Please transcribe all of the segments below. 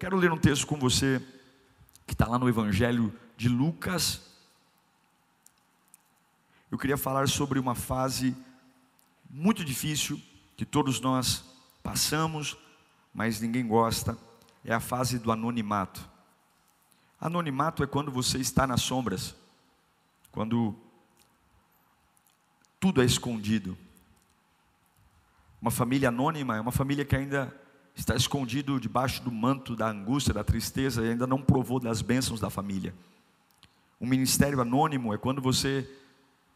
Quero ler um texto com você que está lá no Evangelho de Lucas. Eu queria falar sobre uma fase muito difícil que todos nós passamos mas ninguém gosta, é a fase do anonimato. Anonimato é quando você está nas sombras, quando tudo é escondido. Uma família anônima é uma família que ainda está escondido debaixo do manto da angústia, da tristeza e ainda não provou das bênçãos da família. Um ministério anônimo é quando você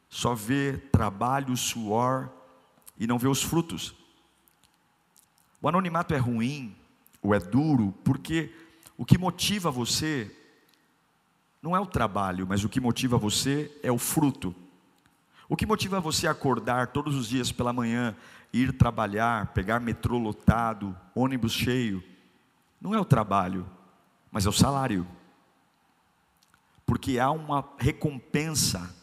só vê trabalho, suor e não vê os frutos. O anonimato é ruim, ou é duro, porque o que motiva você não é o trabalho, mas o que motiva você é o fruto. O que motiva você a acordar todos os dias pela manhã, ir trabalhar, pegar metrô lotado, ônibus cheio, não é o trabalho, mas é o salário. Porque há uma recompensa,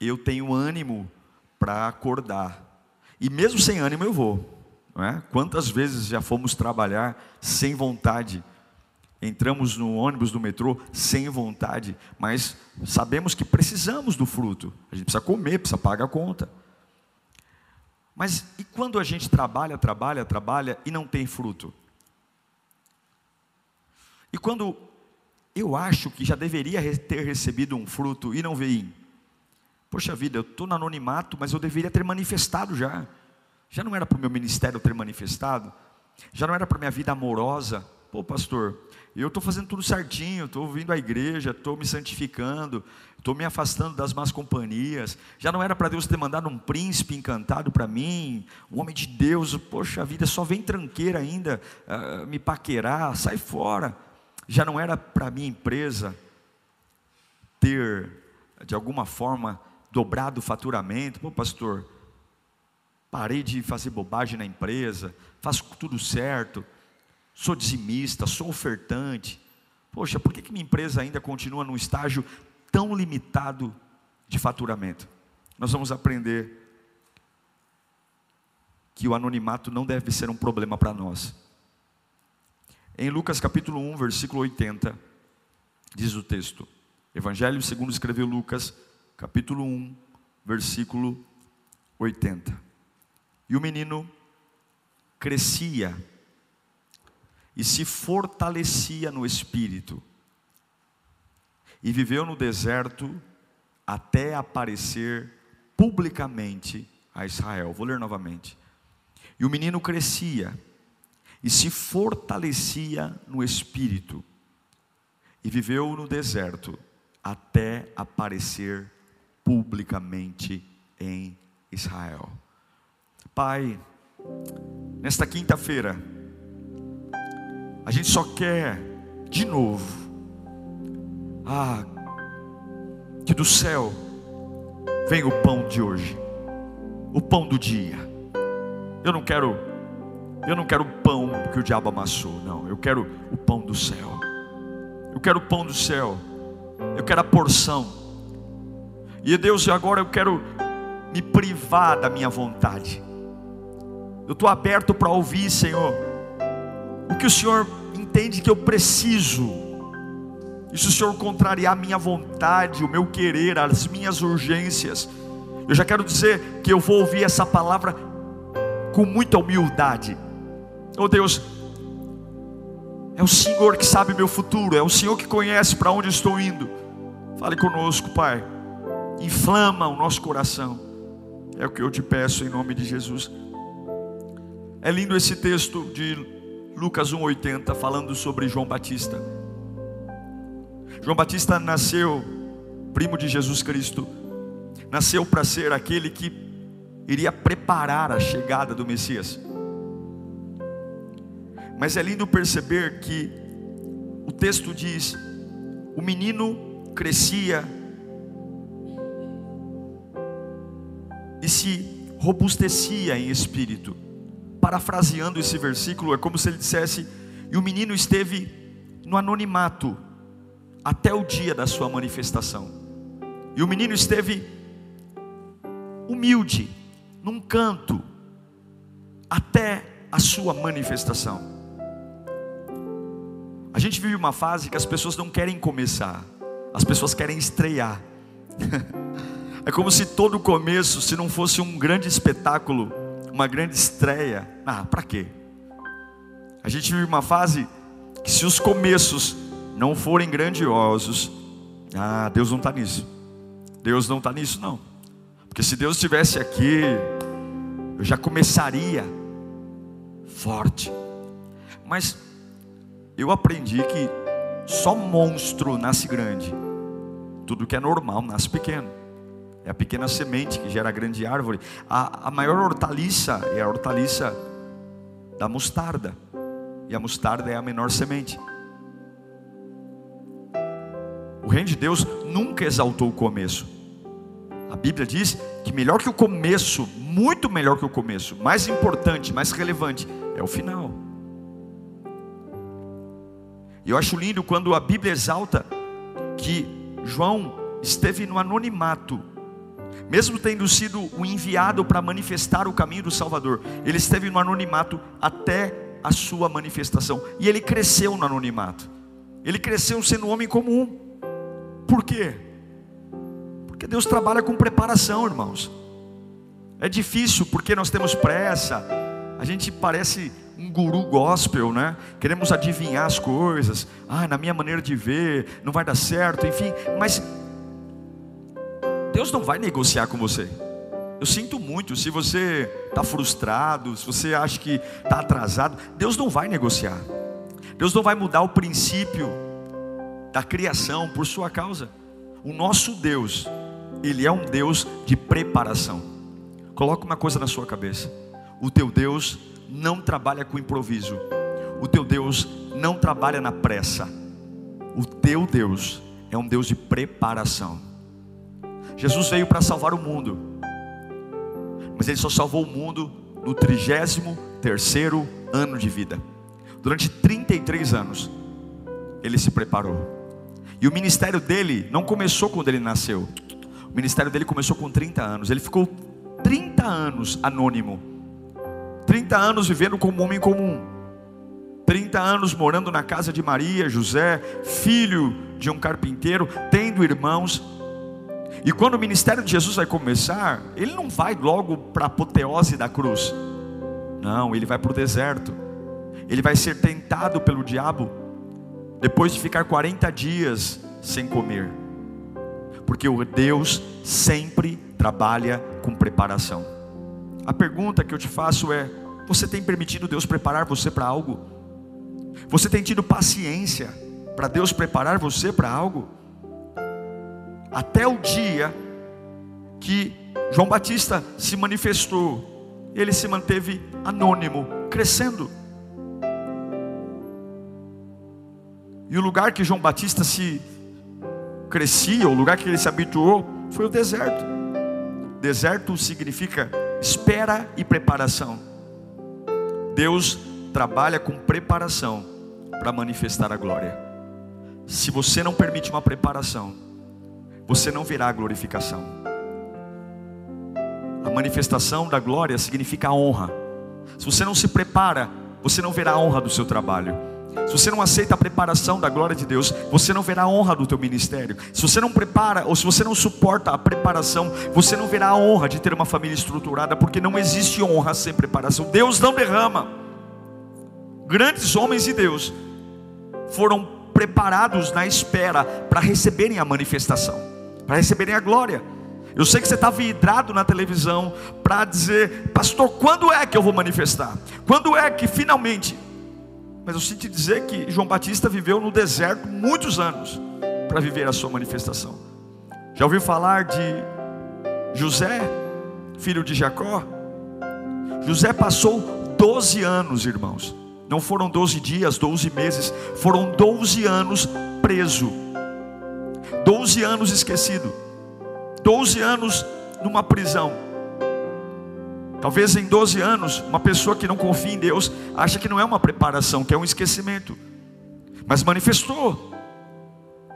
eu tenho ânimo para acordar, e mesmo sem ânimo eu vou. É? Quantas vezes já fomos trabalhar sem vontade? Entramos no ônibus do metrô sem vontade, mas sabemos que precisamos do fruto. A gente precisa comer, precisa pagar a conta. Mas e quando a gente trabalha, trabalha, trabalha e não tem fruto? E quando eu acho que já deveria ter recebido um fruto e não veio? Poxa vida, eu estou no anonimato, mas eu deveria ter manifestado já. Já não era para o meu ministério ter manifestado? Já não era para minha vida amorosa? Pô, pastor, eu estou fazendo tudo certinho, estou vindo à igreja, estou me santificando, estou me afastando das más companhias. Já não era para Deus ter mandado um príncipe encantado para mim, um homem de Deus, poxa a vida, só vem tranqueira ainda, uh, me paquerar, sai fora. Já não era para minha empresa ter, de alguma forma, dobrado o faturamento. Pô, pastor, parei de fazer bobagem na empresa, faço tudo certo, sou dizimista, sou ofertante. Poxa, por que, que minha empresa ainda continua num estágio tão limitado de faturamento? Nós vamos aprender que o anonimato não deve ser um problema para nós. Em Lucas capítulo 1, versículo 80, diz o texto: Evangelho segundo escreveu Lucas, capítulo 1, versículo 80. E o menino crescia e se fortalecia no espírito, e viveu no deserto até aparecer publicamente a Israel. Vou ler novamente. E o menino crescia e se fortalecia no espírito, e viveu no deserto até aparecer publicamente em Israel. Pai, nesta quinta-feira, a gente só quer de novo, ah, que do céu venha o pão de hoje, o pão do dia. Eu não quero, eu não quero o pão que o diabo amassou, não. Eu quero o pão do céu. Eu quero o pão do céu. Eu quero a porção. E Deus, agora eu quero me privar da minha vontade. Eu estou aberto para ouvir, Senhor, o que o Senhor entende que eu preciso. E se o Senhor contrariar a minha vontade, o meu querer, as minhas urgências, eu já quero dizer que eu vou ouvir essa palavra com muita humildade. Oh Deus, é o Senhor que sabe meu futuro, é o Senhor que conhece para onde estou indo. Fale conosco, Pai. Inflama o nosso coração. É o que eu te peço em nome de Jesus. É lindo esse texto de Lucas 1,80 falando sobre João Batista. João Batista nasceu, primo de Jesus Cristo, nasceu para ser aquele que iria preparar a chegada do Messias. Mas é lindo perceber que o texto diz: o menino crescia e se robustecia em espírito. Parafraseando esse versículo, é como se ele dissesse: e o menino esteve no anonimato até o dia da sua manifestação. E o menino esteve humilde, num canto, até a sua manifestação. A gente vive uma fase que as pessoas não querem começar, as pessoas querem estrear. É como se todo começo, se não fosse um grande espetáculo, uma grande estreia, ah, para quê? A gente vive uma fase que se os começos não forem grandiosos, ah, Deus não está nisso. Deus não está nisso, não. Porque se Deus estivesse aqui, eu já começaria forte. Mas eu aprendi que só monstro nasce grande. Tudo que é normal nasce pequeno. É a pequena semente que gera a grande árvore. A, a maior hortaliça é a hortaliça da mostarda. E a mostarda é a menor semente. O reino de Deus nunca exaltou o começo. A Bíblia diz que melhor que o começo, muito melhor que o começo, mais importante, mais relevante, é o final. E eu acho lindo quando a Bíblia exalta que João esteve no anonimato, mesmo tendo sido o enviado para manifestar o caminho do Salvador, ele esteve no anonimato até a sua manifestação, e ele cresceu no anonimato, ele cresceu sendo um homem comum, por quê? Porque Deus trabalha com preparação, irmãos. É difícil porque nós temos pressa, a gente parece um guru gospel, né? Queremos adivinhar as coisas. Ah, na minha maneira de ver, não vai dar certo, enfim. Mas Deus não vai negociar com você. Eu sinto muito, se você está frustrado, se você acha que está atrasado, Deus não vai negociar. Deus não vai mudar o princípio da criação por sua causa. O nosso Deus, Ele é um Deus de preparação. Coloque uma coisa na sua cabeça: o teu Deus não trabalha com improviso, o teu Deus não trabalha na pressa, o teu Deus é um Deus de preparação. Jesus veio para salvar o mundo, mas Ele só salvou o mundo no trigésimo terceiro ano de vida. Durante 33 anos, Ele se preparou. E o ministério dele não começou quando ele nasceu. O ministério dele começou com 30 anos. Ele ficou 30 anos anônimo. 30 anos vivendo como um homem comum. 30 anos morando na casa de Maria, José, filho de um carpinteiro, tendo irmãos. E quando o ministério de Jesus vai começar, ele não vai logo para a apoteose da cruz. Não, ele vai para o deserto. Ele vai ser tentado pelo diabo depois de ficar 40 dias sem comer, porque o Deus sempre trabalha com preparação. A pergunta que eu te faço é: você tem permitido Deus preparar você para algo? Você tem tido paciência para Deus preparar você para algo? Até o dia que João Batista se manifestou, ele se manteve anônimo, crescendo. E o lugar que João Batista se crescia, o lugar que ele se habituou, foi o deserto. Deserto significa espera e preparação. Deus trabalha com preparação para manifestar a glória. Se você não permite uma preparação, você não verá a glorificação. A manifestação da glória significa a honra. Se você não se prepara, você não verá a honra do seu trabalho. Se você não aceita a preparação da glória de Deus, você não verá a honra do teu ministério. Se você não prepara ou se você não suporta a preparação, você não verá a honra de ter uma família estruturada, porque não existe honra sem preparação. Deus não derrama. Grandes homens de Deus foram preparados na espera para receberem a manifestação, para receberem a glória. Eu sei que você está vidrado na televisão para dizer, pastor, quando é que eu vou manifestar? Quando é que finalmente mas eu sinto dizer que João Batista viveu no deserto muitos anos para viver a sua manifestação. Já ouviu falar de José, filho de Jacó? José passou 12 anos, irmãos. Não foram 12 dias, 12 meses, foram 12 anos preso. 12 anos esquecido. 12 anos numa prisão. Talvez em 12 anos, uma pessoa que não confia em Deus acha que não é uma preparação, que é um esquecimento. Mas manifestou.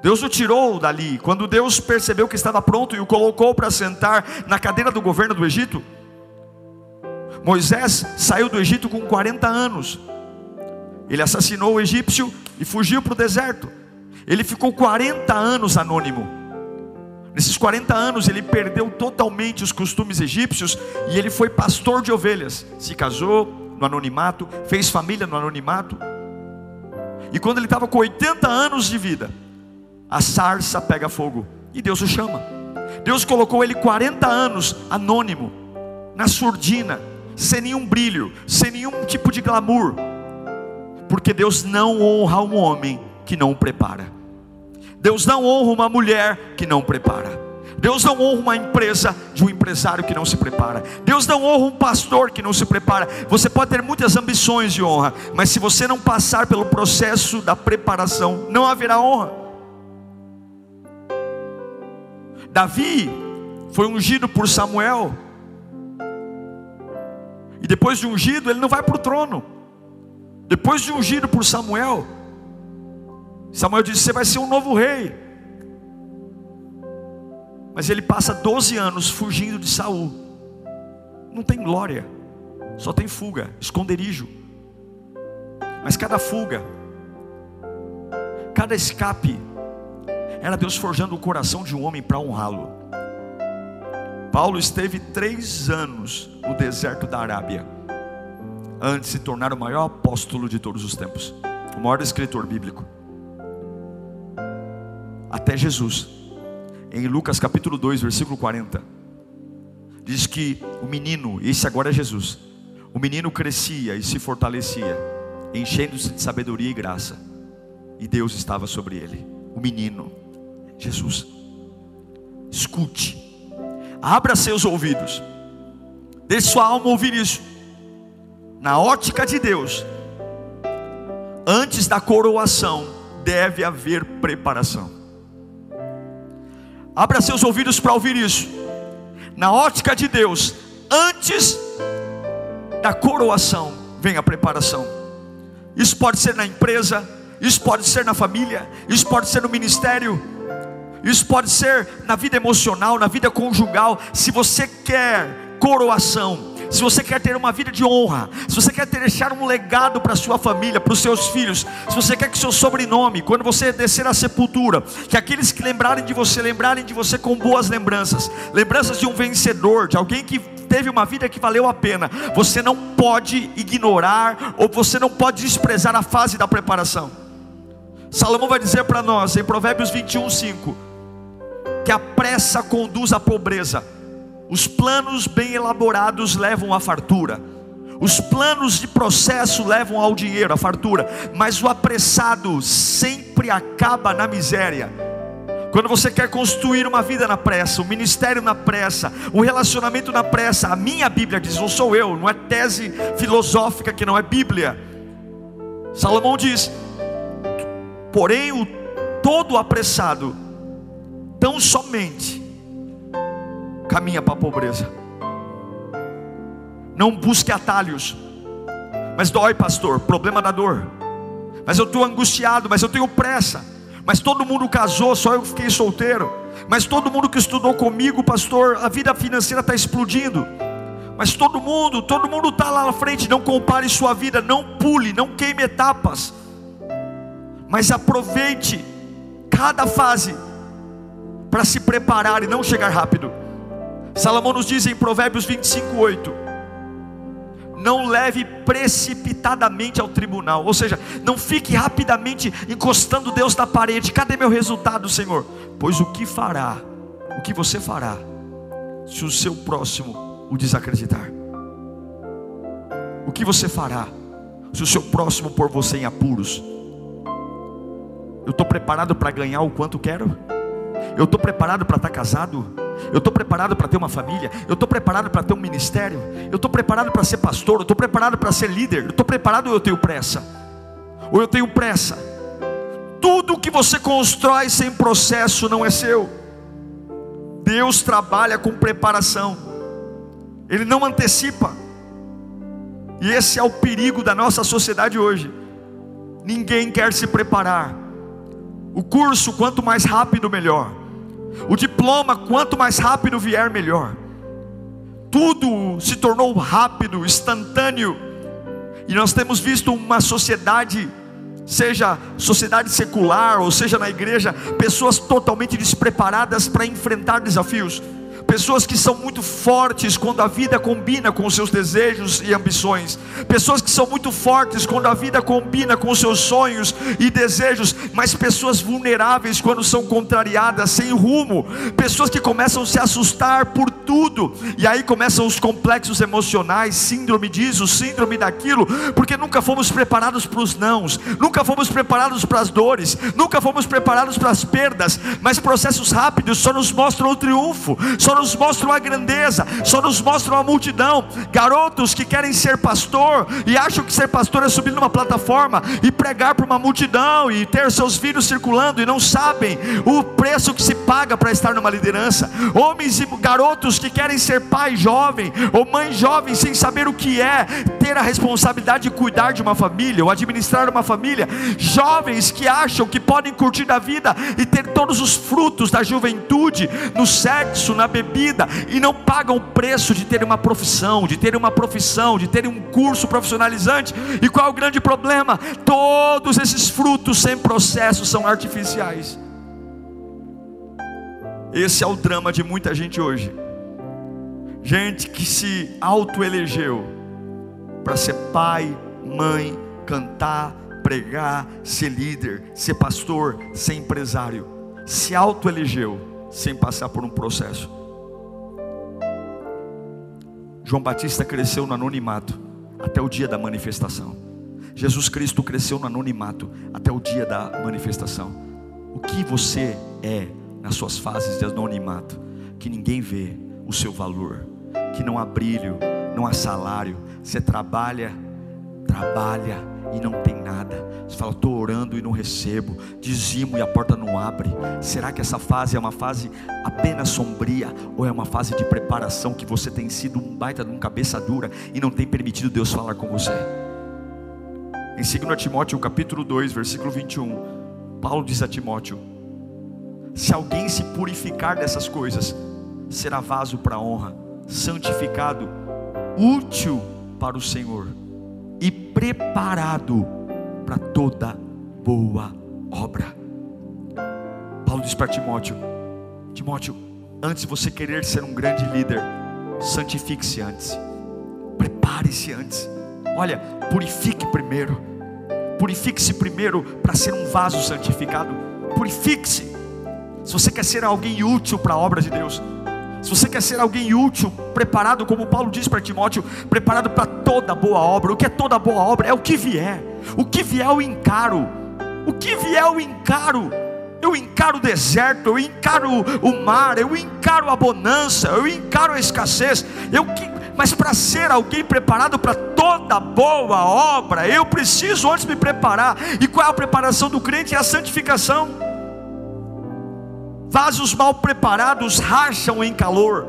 Deus o tirou dali. Quando Deus percebeu que estava pronto e o colocou para sentar na cadeira do governo do Egito, Moisés saiu do Egito com 40 anos. Ele assassinou o egípcio e fugiu para o deserto. Ele ficou 40 anos anônimo. Nesses 40 anos ele perdeu totalmente os costumes egípcios e ele foi pastor de ovelhas. Se casou no anonimato, fez família no anonimato. E quando ele estava com 80 anos de vida, a sarça pega fogo e Deus o chama. Deus colocou ele 40 anos anônimo, na surdina, sem nenhum brilho, sem nenhum tipo de glamour, porque Deus não honra um homem que não o prepara. Deus não honra uma mulher que não prepara. Deus não honra uma empresa de um empresário que não se prepara. Deus não honra um pastor que não se prepara. Você pode ter muitas ambições de honra, mas se você não passar pelo processo da preparação, não haverá honra. Davi foi ungido por Samuel. E depois de ungido, ele não vai para o trono. Depois de ungido por Samuel, Samuel disse: Você vai ser um novo rei. Mas ele passa 12 anos fugindo de Saul. Não tem glória, só tem fuga, esconderijo. Mas cada fuga, cada escape, era Deus forjando o coração de um homem para honrá-lo. Paulo esteve três anos no deserto da Arábia, antes de se tornar o maior apóstolo de todos os tempos, o maior escritor bíblico até Jesus. Em Lucas capítulo 2, versículo 40, diz que o menino, esse agora é Jesus, o menino crescia e se fortalecia, enchendo-se de sabedoria e graça, e Deus estava sobre ele. O menino, Jesus. Escute, abra seus ouvidos, deixe sua alma ouvir isso. Na ótica de Deus, antes da coroação, deve haver preparação. Abra seus ouvidos para ouvir isso. Na ótica de Deus, antes da coroação, vem a preparação. Isso pode ser na empresa, isso pode ser na família, isso pode ser no ministério, isso pode ser na vida emocional, na vida conjugal. Se você quer coroação, se você quer ter uma vida de honra, se você quer deixar um legado para sua família, para os seus filhos, se você quer que seu sobrenome, quando você descer à sepultura, que aqueles que lembrarem de você, lembrarem de você com boas lembranças, lembranças de um vencedor, de alguém que teve uma vida que valeu a pena, você não pode ignorar ou você não pode desprezar a fase da preparação. Salomão vai dizer para nós em Provérbios 21, 5: que a pressa conduz à pobreza os planos bem elaborados levam à fartura. Os planos de processo levam ao dinheiro, à fartura, mas o apressado sempre acaba na miséria. Quando você quer construir uma vida na pressa, um ministério na pressa, um relacionamento na pressa, a minha Bíblia diz, não sou eu, não é tese filosófica que não é Bíblia. Salomão diz: porém, o todo apressado, tão somente caminha para a pobreza. Não busque atalhos. Mas dói, pastor, problema da dor. Mas eu estou angustiado, mas eu tenho pressa. Mas todo mundo casou, só eu fiquei solteiro. Mas todo mundo que estudou comigo, pastor, a vida financeira está explodindo. Mas todo mundo, todo mundo está lá na frente. Não compare sua vida, não pule, não queime etapas. Mas aproveite cada fase para se preparar e não chegar rápido. Salomão nos diz em Provérbios 25, 8: Não leve precipitadamente ao tribunal, ou seja, não fique rapidamente encostando Deus na parede. Cadê meu resultado, Senhor? Pois o que fará, o que você fará, se o seu próximo o desacreditar? O que você fará, se o seu próximo pôr você em apuros? Eu estou preparado para ganhar o quanto quero? Eu estou preparado para estar tá casado? Eu estou preparado para ter uma família? Eu estou preparado para ter um ministério? Eu estou preparado para ser pastor? Eu estou preparado para ser líder? Eu estou preparado ou eu tenho pressa? Ou eu tenho pressa? Tudo que você constrói sem processo não é seu. Deus trabalha com preparação, Ele não antecipa. E esse é o perigo da nossa sociedade hoje. Ninguém quer se preparar. O curso, quanto mais rápido, melhor. O diploma, quanto mais rápido vier, melhor. Tudo se tornou rápido, instantâneo. E nós temos visto uma sociedade, seja sociedade secular, ou seja na igreja, pessoas totalmente despreparadas para enfrentar desafios pessoas que são muito fortes quando a vida combina com os seus desejos e ambições, pessoas que são muito fortes quando a vida combina com os seus sonhos e desejos, mas pessoas vulneráveis quando são contrariadas, sem rumo, pessoas que começam a se assustar por tudo, e aí começam os complexos emocionais, síndrome disso, síndrome daquilo, porque nunca fomos preparados para os nãos, nunca fomos preparados para as dores, nunca fomos preparados para as perdas, mas processos rápidos só nos mostram o triunfo, só nos mostram a grandeza, só nos mostram a multidão. Garotos que querem ser pastor e acham que ser pastor é subir numa plataforma e pregar para uma multidão e ter seus filhos circulando e não sabem o preço que se paga para estar numa liderança. Homens e garotos que querem ser pai jovem ou mãe jovem sem saber o que é ter a responsabilidade de cuidar de uma família ou administrar uma família. Jovens que acham que podem curtir a vida e ter todos os frutos da juventude no sexo, na bebida bebida e não pagam o preço de terem uma profissão, de terem uma profissão, de terem um curso profissionalizante. E qual é o grande problema? Todos esses frutos sem processo são artificiais. Esse é o drama de muita gente hoje. Gente que se autoelegeu para ser pai, mãe, cantar, pregar, ser líder, ser pastor, ser empresário. Se autoelegeu sem passar por um processo. João Batista cresceu no anonimato até o dia da manifestação. Jesus Cristo cresceu no anonimato até o dia da manifestação. O que você é nas suas fases de anonimato, que ninguém vê o seu valor, que não há brilho, não há salário, você trabalha, trabalha e não tem nada. Você fala, estou orando e não recebo, dizimo e a porta não abre. Será que essa fase é uma fase apenas sombria ou é uma fase de preparação que você tem sido um baita de um cabeça dura e não tem permitido Deus falar com você? Em 2 Timóteo capítulo 2, versículo 21, Paulo diz a Timóteo: Se alguém se purificar dessas coisas, será vaso para honra, santificado, útil para o Senhor e preparado para toda boa obra. Paulo diz para Timóteo: Timóteo, antes de você querer ser um grande líder, santifique-se antes, prepare-se antes. Olha, purifique primeiro, purifique-se primeiro para ser um vaso santificado. Purifique-se. Se você quer ser alguém útil para a obra de Deus, se você quer ser alguém útil, preparado, como Paulo diz para Timóteo, preparado para toda boa obra. O que é toda boa obra? É o que vier. O que vier eu encaro. O que vier eu encaro. Eu encaro o deserto, eu encaro o mar, eu encaro a bonança, eu encaro a escassez. Eu mas para ser alguém preparado para toda boa obra, eu preciso antes me preparar. E qual é a preparação do crente? É a santificação. Vasos mal preparados racham em calor.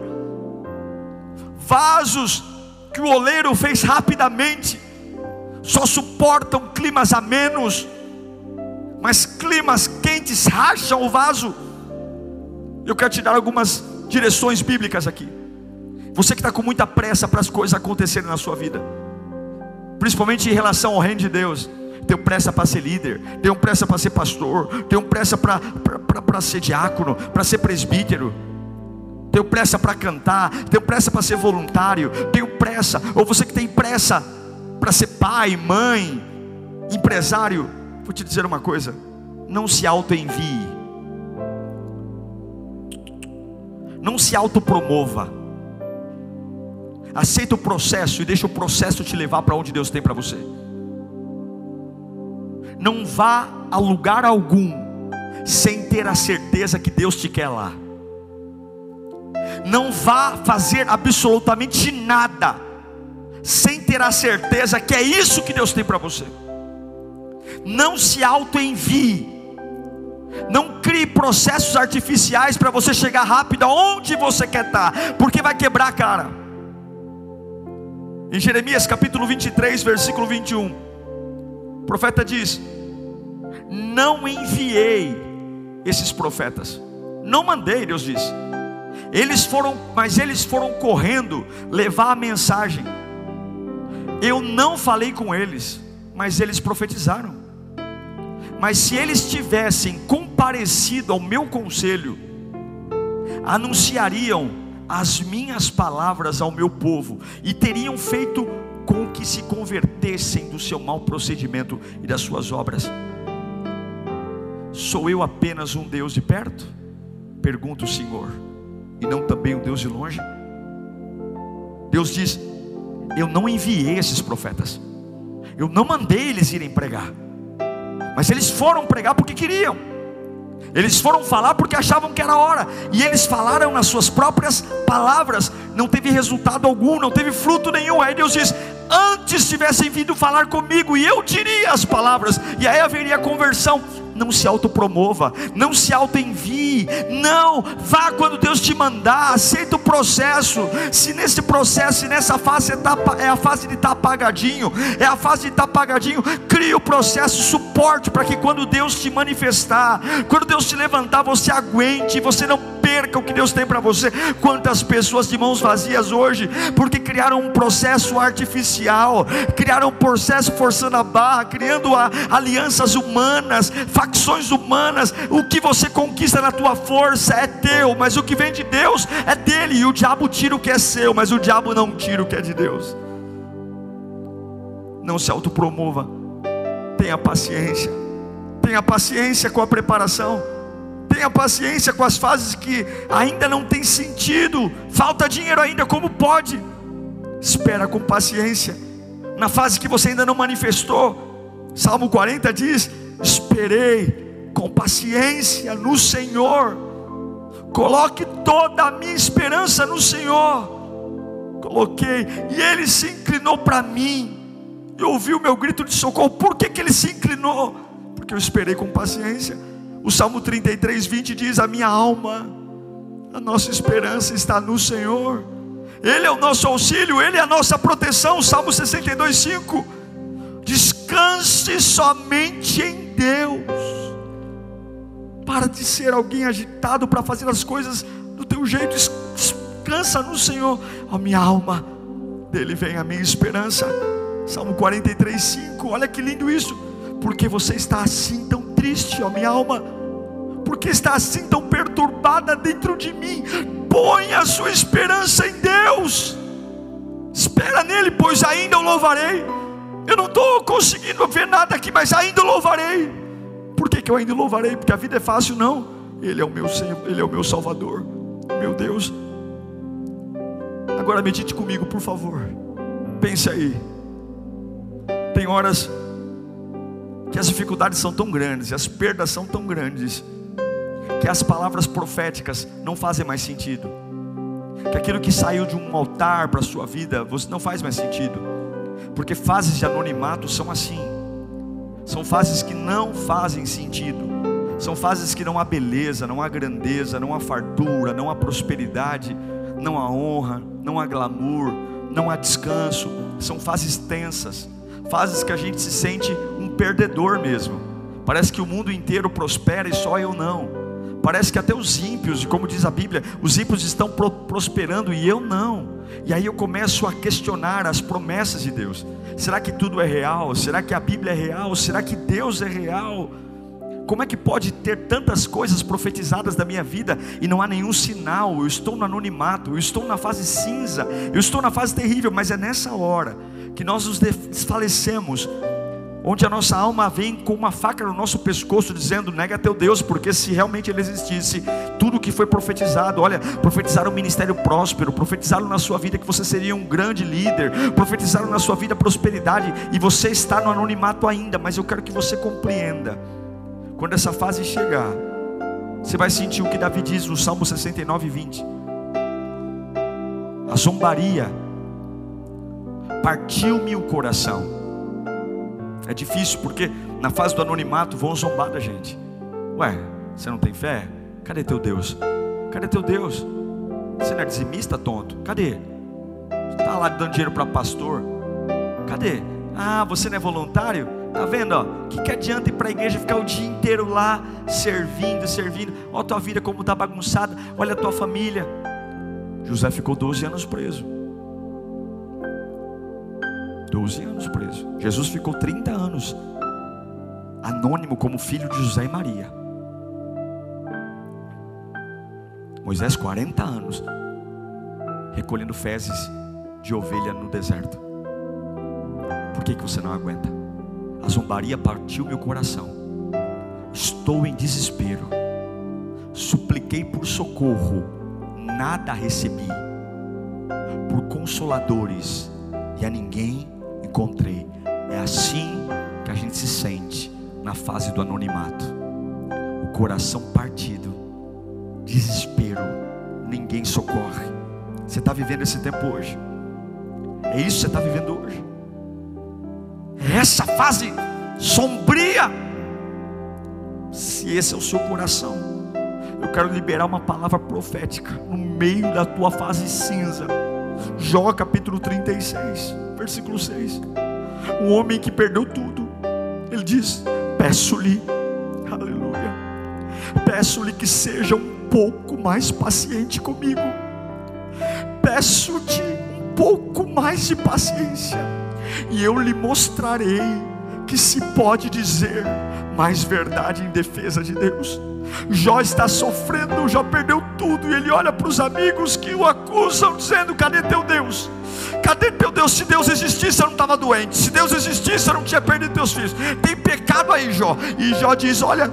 Vasos que o oleiro fez rapidamente só suportam climas amenos, mas climas quentes racham o vaso. Eu quero te dar algumas direções bíblicas aqui. Você que está com muita pressa para as coisas acontecerem na sua vida, principalmente em relação ao reino de Deus tenho pressa para ser líder, tenho pressa para ser pastor, tenho pressa para ser diácono, para ser presbítero, tenho pressa para cantar, tenho pressa para ser voluntário, tenho pressa, ou você que tem pressa para ser pai, mãe, empresário, vou te dizer uma coisa: não se auto-envie, não se autopromova, aceita o processo e deixa o processo te levar para onde Deus tem para você. Não vá a lugar algum sem ter a certeza que Deus te quer lá. não vá fazer absolutamente nada sem ter a certeza que é isso que Deus tem para você. Não se auto-envie. Não crie processos artificiais para você chegar rápido aonde você quer estar, tá, porque vai quebrar a cara. Em Jeremias capítulo 23, versículo 21, o profeta diz: Não enviei esses profetas, não mandei, Deus diz. Eles foram, mas eles foram correndo levar a mensagem. Eu não falei com eles, mas eles profetizaram. Mas se eles tivessem comparecido ao meu conselho, anunciariam as minhas palavras ao meu povo e teriam feito com que se convertessem do seu mau procedimento e das suas obras. Sou eu apenas um Deus de perto? Pergunta o Senhor, e não também um Deus de longe? Deus diz: Eu não enviei esses profetas, eu não mandei eles irem pregar, mas eles foram pregar porque queriam. Eles foram falar porque achavam que era hora, e eles falaram nas suas próprias palavras, não teve resultado algum, não teve fruto nenhum. Aí Deus diz: Antes tivessem vindo falar comigo, e eu diria as palavras, e aí haveria conversão não se autopromova, não se autoenvie, não, vá quando Deus te mandar, aceita o processo. Se nesse processo, se nessa fase tá, é a fase de estar tá apagadinho, é a fase de estar tá apagadinho, crie o processo, suporte para que quando Deus te manifestar, quando Deus te levantar, você aguente, você não perca o que Deus tem para você. Quantas pessoas de mãos vazias hoje, porque criaram um processo artificial, criaram um processo forçando a barra, criando a, alianças humanas, facções humanas. O que você conquista na tua força é teu, mas o que vem de Deus é dele. E o diabo tira o que é seu, mas o diabo não tira o que é de Deus. Não se autopromova, tenha paciência, tenha paciência com a preparação tenha paciência com as fases que ainda não tem sentido, falta dinheiro ainda, como pode? Espera com paciência, na fase que você ainda não manifestou. Salmo 40 diz: Esperei com paciência no Senhor, coloque toda a minha esperança no Senhor. Coloquei, e ele se inclinou para mim, e ouviu o meu grito de socorro. Por que, que ele se inclinou? Porque eu esperei com paciência. O Salmo 33, 20 diz: A minha alma, a nossa esperança está no Senhor, Ele é o nosso auxílio, Ele é a nossa proteção. Salmo 62, 5: Descanse somente em Deus, para de ser alguém agitado para fazer as coisas do teu jeito, descansa no Senhor, a minha alma, dele vem a minha esperança. Salmo 43, 5, olha que lindo isso, porque você está assim tão triste, ó minha alma, porque está assim tão perturbada dentro de mim. Põe a sua esperança em Deus, espera nele, pois ainda o louvarei. Eu não estou conseguindo ver nada aqui, mas ainda o louvarei. Por que, que eu ainda louvarei? Porque a vida é fácil, não. Ele é o meu Senhor, Ele é o meu Salvador, meu Deus. Agora medite comigo, por favor. Pense aí. Tem horas que as dificuldades são tão grandes, as perdas são tão grandes, que as palavras proféticas não fazem mais sentido, que aquilo que saiu de um altar para a sua vida não faz mais sentido, porque fases de anonimato são assim, são fases que não fazem sentido, são fases que não há beleza, não há grandeza, não há fartura, não há prosperidade, não há honra, não há glamour, não há descanso, são fases tensas, fases que a gente se sente perdedor mesmo. Parece que o mundo inteiro prospera e só eu não. Parece que até os ímpios, como diz a Bíblia, os ímpios estão prosperando e eu não. E aí eu começo a questionar as promessas de Deus. Será que tudo é real? Será que a Bíblia é real? Será que Deus é real? Como é que pode ter tantas coisas profetizadas da minha vida e não há nenhum sinal? Eu estou no anonimato, eu estou na fase cinza, eu estou na fase terrível, mas é nessa hora que nós nos desfalecemos onde a nossa alma vem com uma faca no nosso pescoço, dizendo: nega teu Deus, porque se realmente ele existisse, tudo que foi profetizado, olha, profetizaram um ministério próspero, profetizaram na sua vida que você seria um grande líder, profetizaram na sua vida prosperidade, e você está no anonimato ainda, mas eu quero que você compreenda, quando essa fase chegar, você vai sentir o que Davi diz no Salmo 69, 20: zombaria partiu-me o coração. É difícil porque na fase do anonimato vão zombar da gente. Ué, você não tem fé? Cadê teu Deus? Cadê teu Deus? Você não é dizimista, tonto? Cadê? Está lá dando dinheiro para pastor? Cadê? Ah, você não é voluntário? Tá vendo? O que, que adianta ir para a igreja ficar o dia inteiro lá servindo, servindo? Olha a tua vida como está bagunçada. Olha a tua família. José ficou 12 anos preso. 12 anos preso. Jesus ficou 30 anos anônimo como filho de José e Maria. Moisés 40 anos recolhendo fezes de ovelha no deserto. Por que, que você não aguenta? A zombaria partiu meu coração. Estou em desespero. Supliquei por socorro, nada recebi. Por consoladores, e a ninguém encontrei. É assim que a gente se sente na fase do anonimato. O coração partido, desespero, ninguém socorre. Você está vivendo esse tempo hoje. É isso que você está vivendo hoje. Essa fase sombria. Se esse é o seu coração, eu quero liberar uma palavra profética no meio da tua fase cinza. Jó capítulo 36, versículo 6. Um homem que perdeu tudo, ele diz: Peço-lhe, aleluia, peço-lhe que seja um pouco mais paciente comigo, peço-te um pouco mais de paciência, e eu lhe mostrarei que se pode dizer mais verdade em defesa de Deus. Jó está sofrendo, Jó perdeu tudo, e ele olha para os amigos que o acusam, dizendo: Cadê teu Deus? Cadê teu Deus? Se Deus existisse, eu não estava doente. Se Deus existisse, eu não tinha perdido teus filhos. Tem pecado aí, Jó. E Jó diz: Olha,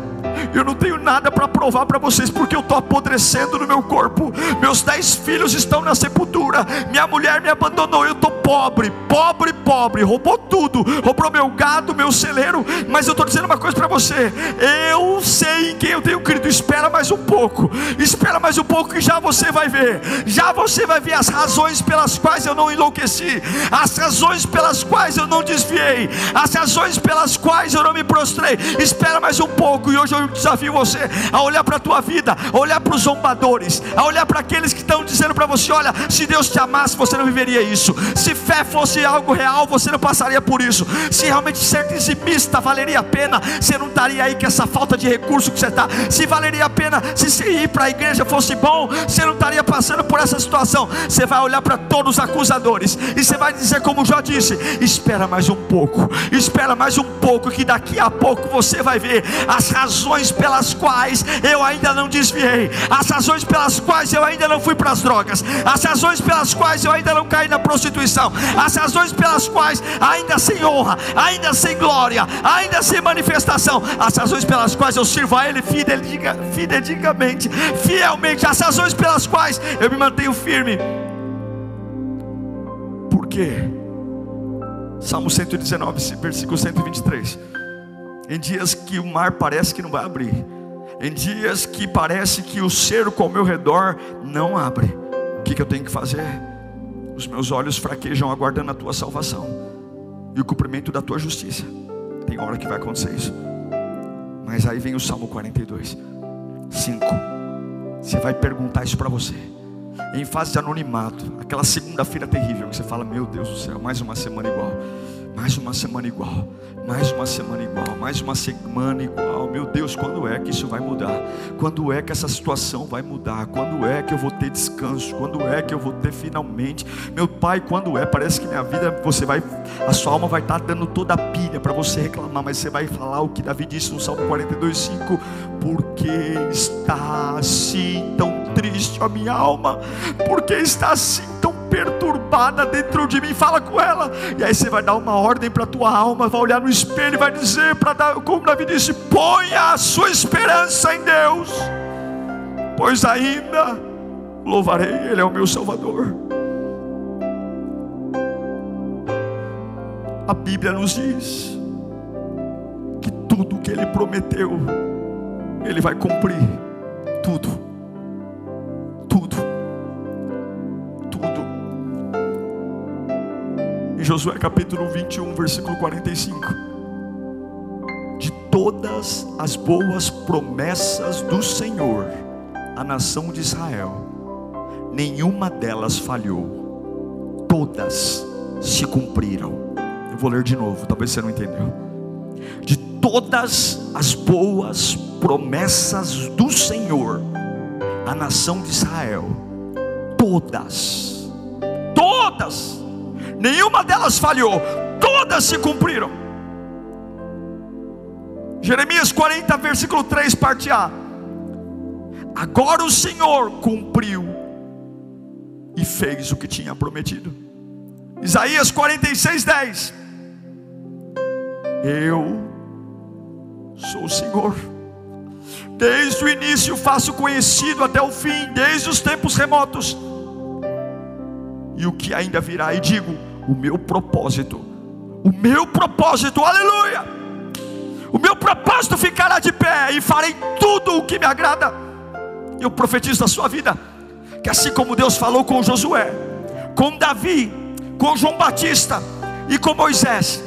eu não tenho nada para provar para vocês, porque eu estou apodrecendo no meu corpo. Meus dez filhos estão na sepultura. Minha mulher me abandonou. Eu estou pobre, pobre, pobre. Roubou tudo. Roubou meu gado, meu celeiro. Mas eu estou dizendo uma coisa para você. Eu sei em quem eu tenho crido. Espera mais um pouco. Espera mais um pouco que já você vai ver. Já você vai ver as razões pelas quais eu não enlouqueci. As razões pelas quais eu não desviei. As razões pelas quais eu não me prostrei. Espera mais um pouco. E hoje eu desafio você a olhar para a tua vida, a olhar para os zombadores, a olhar para aqueles que estão dizendo para você: olha, se Deus te amasse, você não viveria isso. Se fé fosse algo real, você não passaria por isso. Se realmente ser dizimista valeria a pena, você não estaria aí com essa falta de recurso que você está. Se valeria a pena, se ir para a igreja fosse bom, você não estaria passando por essa situação. Você vai olhar para todos os acusadores e você vai dizer, como já disse: espera mais um pouco, espera mais um pouco, que daqui a pouco você vai ver as razões razões pelas quais eu ainda não desviei, as razões pelas quais eu ainda não fui para as drogas, as razões pelas quais eu ainda não caí na prostituição, as razões pelas quais ainda sem honra, ainda sem glória, ainda sem manifestação, as razões pelas quais eu sirvo a Ele fidedigamente, fielmente, as razões pelas quais eu me mantenho firme. Por quê? Salmo 119, versículo 123. Em dias que o mar parece que não vai abrir, em dias que parece que o cerco ao meu redor não abre, o que, que eu tenho que fazer? Os meus olhos fraquejam aguardando a tua salvação e o cumprimento da tua justiça. Tem hora que vai acontecer isso, mas aí vem o Salmo 42, 5. Você vai perguntar isso para você em fase de anonimato, aquela segunda-feira terrível que você fala: Meu Deus do céu, mais uma semana igual. Mais uma semana igual, mais uma semana igual, mais uma semana igual. Meu Deus, quando é que isso vai mudar? Quando é que essa situação vai mudar? Quando é que eu vou ter descanso? Quando é que eu vou ter finalmente? Meu pai, quando é? Parece que minha vida, você vai, a sua alma vai estar dando toda a pilha para você reclamar, mas você vai falar o que Davi disse no Salmo 42:5, porque está assim tão triste a minha alma, porque está assim tão perturbada dentro de mim, fala com ela, e aí você vai dar uma ordem para a tua alma, vai olhar no espelho e vai dizer, para como Davi disse: ponha a sua esperança em Deus, pois ainda louvarei, Ele é o meu Salvador. A Bíblia nos diz que tudo que Ele prometeu, Ele vai cumprir, tudo, tudo Josué capítulo 21, versículo 45. De todas as boas promessas do Senhor à nação de Israel, nenhuma delas falhou, todas se cumpriram. Eu vou ler de novo, talvez você não entendeu. De todas as boas promessas do Senhor à nação de Israel, todas, todas, nenhuma delas falhou, todas se cumpriram. Jeremias 40, versículo 3, parte A. Agora o Senhor cumpriu e fez o que tinha prometido. Isaías 46, 10. Eu sou o Senhor. Desde o início faço conhecido até o fim, desde os tempos remotos. E o que ainda virá, e digo: o meu propósito, o meu propósito, aleluia. O meu propósito ficará de pé e farei tudo o que me agrada. Eu profetizo na sua vida que assim como Deus falou com Josué, com Davi, com João Batista e com Moisés,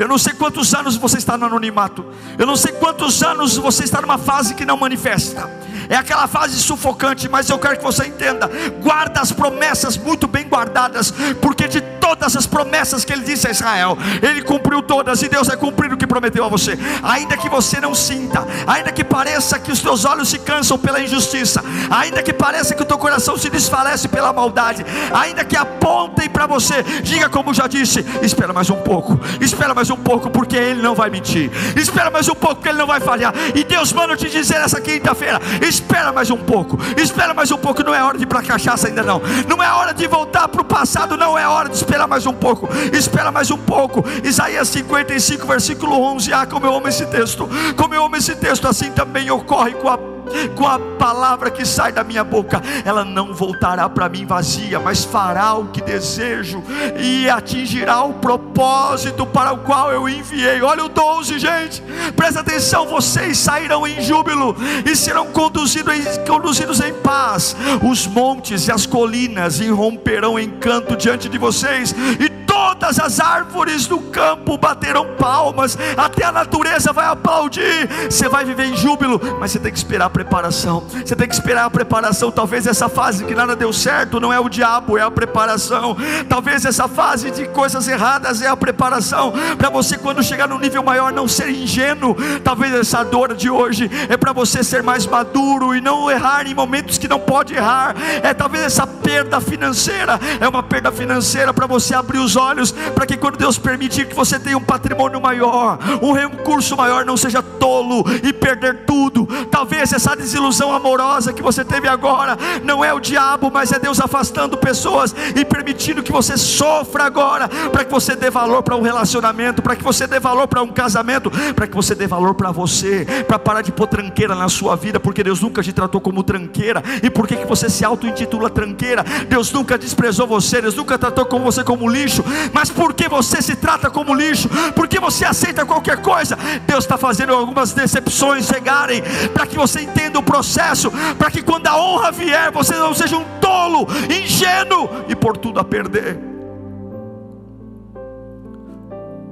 eu não sei quantos anos você está no anonimato. Eu não sei quantos anos você está numa fase que não manifesta. É aquela fase sufocante, mas eu quero que você entenda. Guarda as promessas muito bem guardadas, porque de todas as promessas que ele disse a Israel, ele cumpriu todas e Deus vai cumprir o que prometeu a você. Ainda que você não sinta, ainda que pareça que os teus olhos se cansam pela injustiça, ainda que pareça que o teu coração se desfalece pela maldade, ainda que apontem para você, diga como já disse, espera mais um pouco, espera mais um pouco, porque ele não vai mentir. Espera mais um pouco, porque ele não vai falhar. E Deus manda te dizer essa quinta-feira: espera mais um pouco, espera mais um pouco. Não é hora de ir para cachaça ainda não. Não é hora de voltar para o passado, não é hora de esperar mais um pouco. Espera mais um pouco. Isaías 55, versículo 11. Ah, como eu amo esse texto. Como eu amo esse texto, assim também ocorre com a com a palavra que sai da minha boca, ela não voltará para mim vazia, mas fará o que desejo e atingirá o propósito para o qual eu enviei. Olha o 12, gente, presta atenção: vocês sairão em júbilo e serão conduzidos em, conduzidos em paz. Os montes e as colinas irromperão em canto diante de vocês, e todas as árvores do campo baterão palmas, até a natureza vai aplaudir. Você vai viver em júbilo, mas você tem que esperar a preparação. Você tem que esperar a preparação. Talvez essa fase que nada deu certo não é o diabo, é a preparação. Talvez essa fase de coisas erradas é a preparação para você quando chegar no nível maior não ser ingênuo. Talvez essa dor de hoje é para você ser mais maduro e não errar em momentos que não pode errar. É talvez essa perda financeira é uma perda financeira para você abrir os olhos para que quando Deus permitir que você tenha um patrimônio maior, um recurso maior, não seja tolo e perder tudo. Talvez essa desilusão amorosa que você teve agora não é o diabo, mas é Deus afastando pessoas e permitindo que você sofra agora, para que você dê valor para um relacionamento, para que você dê valor para um casamento, para que você dê valor para você, para parar de pôr tranqueira na sua vida, porque Deus nunca te tratou como tranqueira. E por que, que você se auto-intitula tranqueira? Deus nunca desprezou você, Deus nunca tratou com você como lixo, mas porque você se trata como lixo, porque você aceita qualquer coisa, Deus está fazendo algumas decepções chegarem, para que você entenda o processo, para que quando a honra vier, você não seja um tolo, ingênuo e por tudo a perder.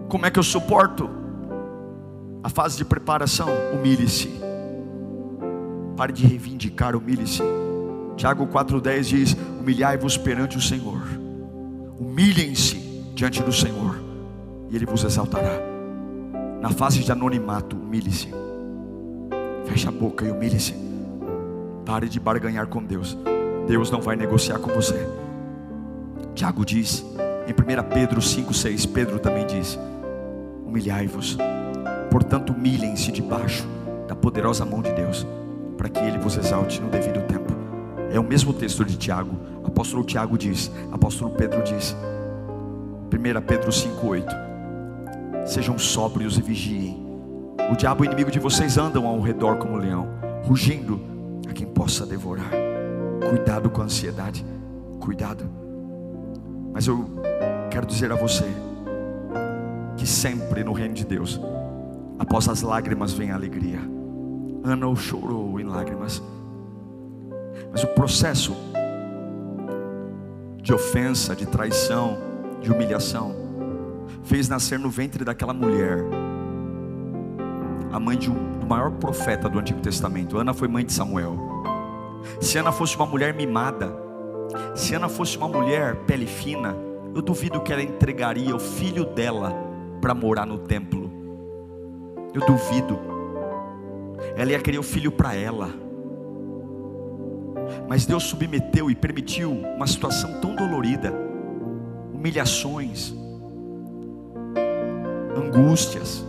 Como é que eu suporto a fase de preparação? Humilhe-se. Pare de reivindicar, humilhe-se. Tiago 4,10 diz: Humilhai-vos perante o Senhor. Humilhem-se diante do Senhor, e Ele vos exaltará. Na fase de anonimato, humilhe-se. Feche a boca e humilhe-se. Pare de barganhar com Deus. Deus não vai negociar com você. Tiago diz, em 1 Pedro 5,6, Pedro também diz: Humilhai-vos, portanto, humilhem-se debaixo da poderosa mão de Deus, para que Ele vos exalte no devido tempo. É o mesmo texto de Tiago. Apóstolo Tiago diz, apóstolo Pedro diz: 1 Pedro 5,8. Sejam sóbrios e vigiem. O diabo inimigo de vocês andam ao redor como um leão, rugindo a quem possa devorar. Cuidado com a ansiedade, cuidado. Mas eu quero dizer a você que sempre no reino de Deus, após as lágrimas vem a alegria. Ana chorou em lágrimas, mas o processo de ofensa, de traição, de humilhação, fez nascer no ventre daquela mulher a mãe de um, do maior profeta do Antigo Testamento. Ana foi mãe de Samuel. Se Ana fosse uma mulher mimada, se Ana fosse uma mulher pele fina, eu duvido que ela entregaria o filho dela para morar no templo. Eu duvido. Ela ia querer o filho para ela. Mas Deus submeteu e permitiu uma situação tão dolorida, humilhações, angústias.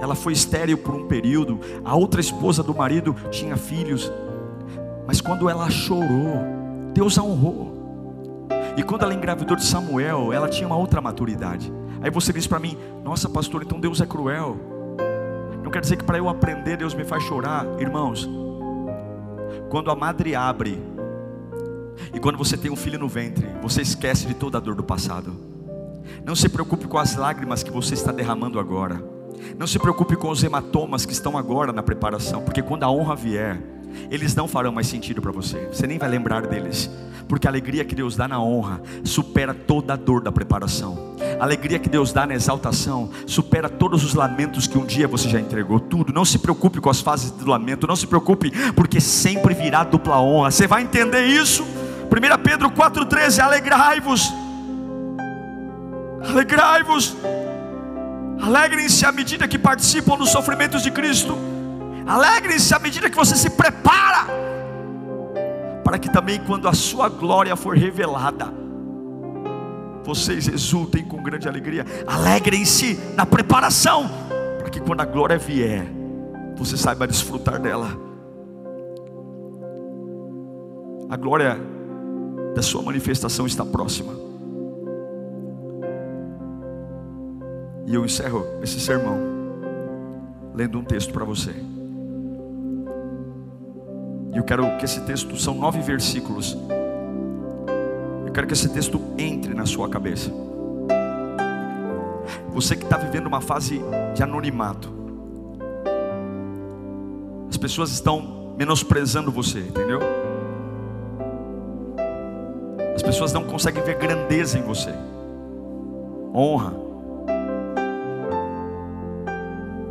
Ela foi estéril por um período. A outra esposa do marido tinha filhos. Mas quando ela chorou, Deus a honrou. E quando ela engravidou de Samuel, ela tinha uma outra maturidade. Aí você diz para mim: Nossa, pastor, então Deus é cruel. Não quer dizer que para eu aprender Deus me faz chorar, irmãos. Quando a madre abre e quando você tem um filho no ventre, você esquece de toda a dor do passado. Não se preocupe com as lágrimas que você está derramando agora. Não se preocupe com os hematomas que estão agora na preparação, porque quando a honra vier, eles não farão mais sentido para você. Você nem vai lembrar deles, porque a alegria que Deus dá na honra supera toda a dor da preparação. A alegria que Deus dá na exaltação supera todos os lamentos que um dia você já entregou. Tudo. Não se preocupe com as fases do lamento. Não se preocupe, porque sempre virá dupla honra. Você vai entender isso. 1 Pedro 4,13: Alegrai-vos. Alegrai-vos. Alegrem-se à medida que participam dos sofrimentos de Cristo. Alegrem-se à medida que você se prepara, para que também, quando a sua glória for revelada, vocês exultem com grande alegria. Alegrem-se na preparação, para que quando a glória vier, você saiba desfrutar dela. A glória da sua manifestação está próxima. E eu encerro esse sermão lendo um texto para você. E eu quero que esse texto, são nove versículos. Eu quero que esse texto entre na sua cabeça. Você que está vivendo uma fase de anonimato. As pessoas estão menosprezando você, entendeu? As pessoas não conseguem ver grandeza em você, honra.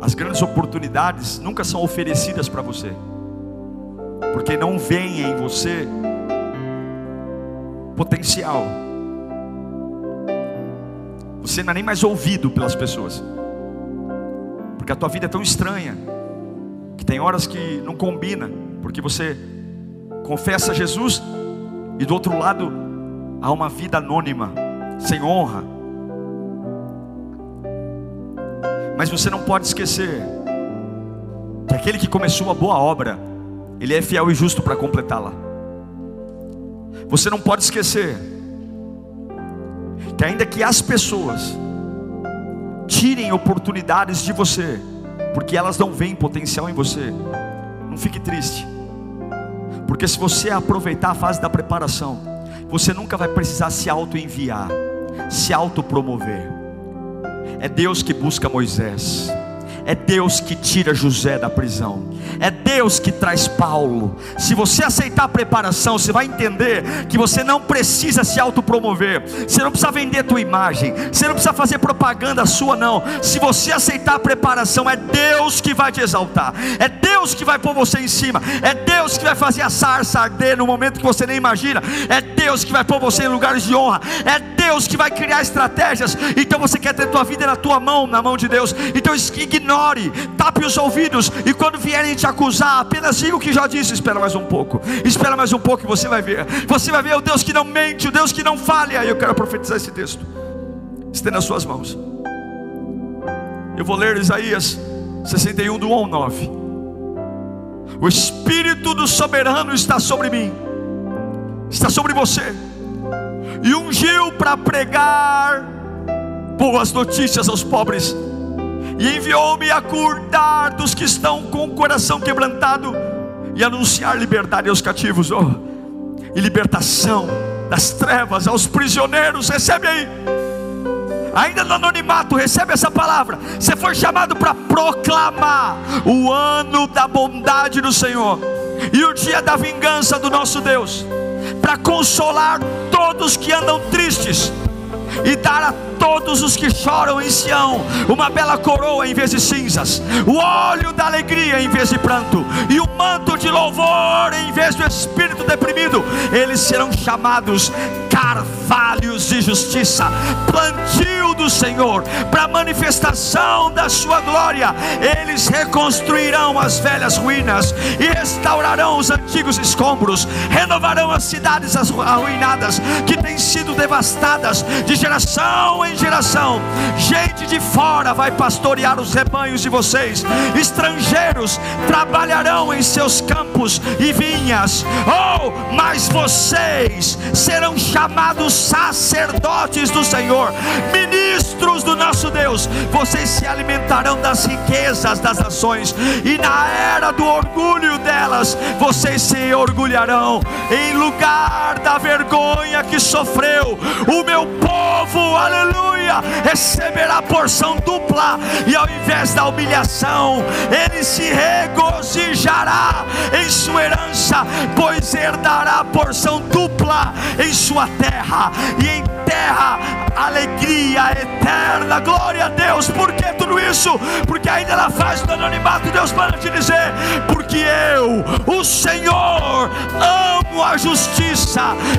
As grandes oportunidades nunca são oferecidas para você, porque não vem em você potencial. Você não é nem mais ouvido pelas pessoas, porque a tua vida é tão estranha, que tem horas que não combina, porque você confessa Jesus e do outro lado há uma vida anônima, sem honra, Mas você não pode esquecer que aquele que começou a boa obra, ele é fiel e justo para completá-la. Você não pode esquecer que ainda que as pessoas tirem oportunidades de você, porque elas não veem potencial em você, não fique triste. Porque se você aproveitar a fase da preparação, você nunca vai precisar se auto-enviar, se auto-promover. É Deus que busca Moisés. É Deus que tira José da prisão. É Deus que traz Paulo. Se você aceitar a preparação, você vai entender que você não precisa se autopromover. Você não precisa vender tua imagem. Você não precisa fazer propaganda sua não. Se você aceitar a preparação, é Deus que vai te exaltar. É Deus que vai pôr você em cima. É Deus que vai fazer a sarça arder no momento que você nem imagina. É Deus que vai pôr você em lugares de honra. É Deus que vai criar estratégias. Então você quer ter tua vida na tua mão, na mão de Deus. Então ignore ignore, tape os ouvidos, e quando vierem te acusar, apenas diga o que já disse. Espera mais um pouco, espera mais um pouco e você vai ver. Você vai ver o Deus que não mente, o Deus que não falha. E eu quero profetizar esse texto. Estenda as suas mãos. Eu vou ler Isaías 61, do 1 ao 9. O Espírito do Soberano está sobre mim, está sobre você, e ungiu para pregar boas notícias aos pobres e enviou-me a curar dos que estão com o coração quebrantado e anunciar liberdade aos cativos oh, e libertação das trevas aos prisioneiros. Recebe aí, ainda no anonimato, recebe essa palavra. Você foi chamado para proclamar o ano da bondade do Senhor e o dia da vingança do nosso Deus, para consolar todos que andam tristes e dar a todos os que choram em Sião uma bela coroa em vez de cinzas, o óleo da alegria em vez de pranto, e o manto de louvor em vez do espírito deprimido. Eles serão chamados carvalhos de justiça, plantio do Senhor, para manifestação da sua glória. Eles reconstruirão as velhas ruínas e restaurarão os antigos escombros, renovarão as cidades arruinadas que têm sido devastadas de geração em geração. Gente de fora vai pastorear os rebanhos de vocês, estrangeiros trabalharão em seus campos e vinhas. Oh, mas vocês serão chamados sacerdotes do Senhor, ministros do nosso Deus. Vocês se alimentarão das riquezas das nações, e na era do orgulho delas, vocês se orgulharão. Em lugar da vergonha que sofreu, o meu povo, aleluia, receberá porção dupla, e ao invés da humilhação, ele se regozijará em sua herança, pois herdará porção dupla em sua terra, e em terra alegria eterna. Glória a Deus, por que tudo isso? Porque ainda ela faz do anonimato, Deus manda te dizer: porque eu, o Senhor, amo a justiça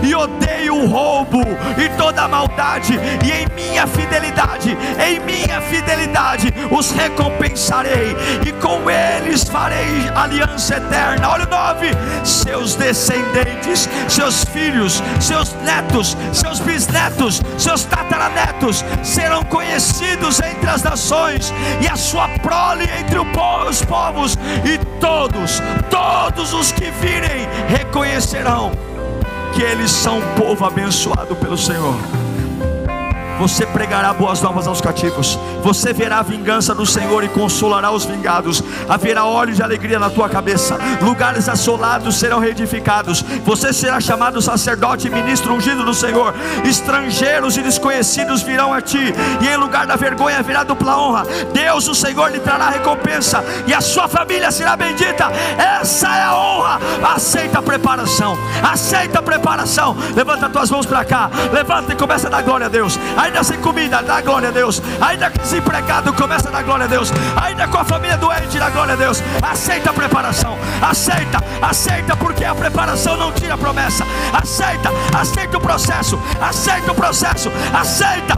e odeio o roubo e toda a maldade, e em minha fidelidade, em minha fidelidade os recompensarei, e com eles farei aliança eterna. Olha o 9: seus descendentes, seus filhos, seus netos, seus bisnetos, seus tataranetos serão conhecidos entre as nações, e a sua prole entre os povos, e todos, todos os que virem reconhecerão que eles são um povo abençoado pelo Senhor. Você pregará boas novas aos cativos. Você verá a vingança do Senhor e consolará os vingados. Haverá óleo de alegria na tua cabeça. Lugares assolados serão reedificados. Você será chamado sacerdote e ministro ungido do Senhor. Estrangeiros e desconhecidos virão a ti. E em lugar da vergonha virá dupla honra. Deus, o Senhor, lhe trará recompensa. E a sua família será bendita. Essa é a honra. Aceita a preparação. Aceita a preparação. Levanta as tuas mãos para cá. Levanta e começa a dar glória a Deus ainda sem comida, dá glória a Deus, ainda desempregado, começa a dar glória a Deus, ainda com a família doente, dá glória a Deus. Aceita a preparação, aceita, aceita, porque a preparação não tira a promessa. Aceita, aceita o processo, aceita o processo, aceita.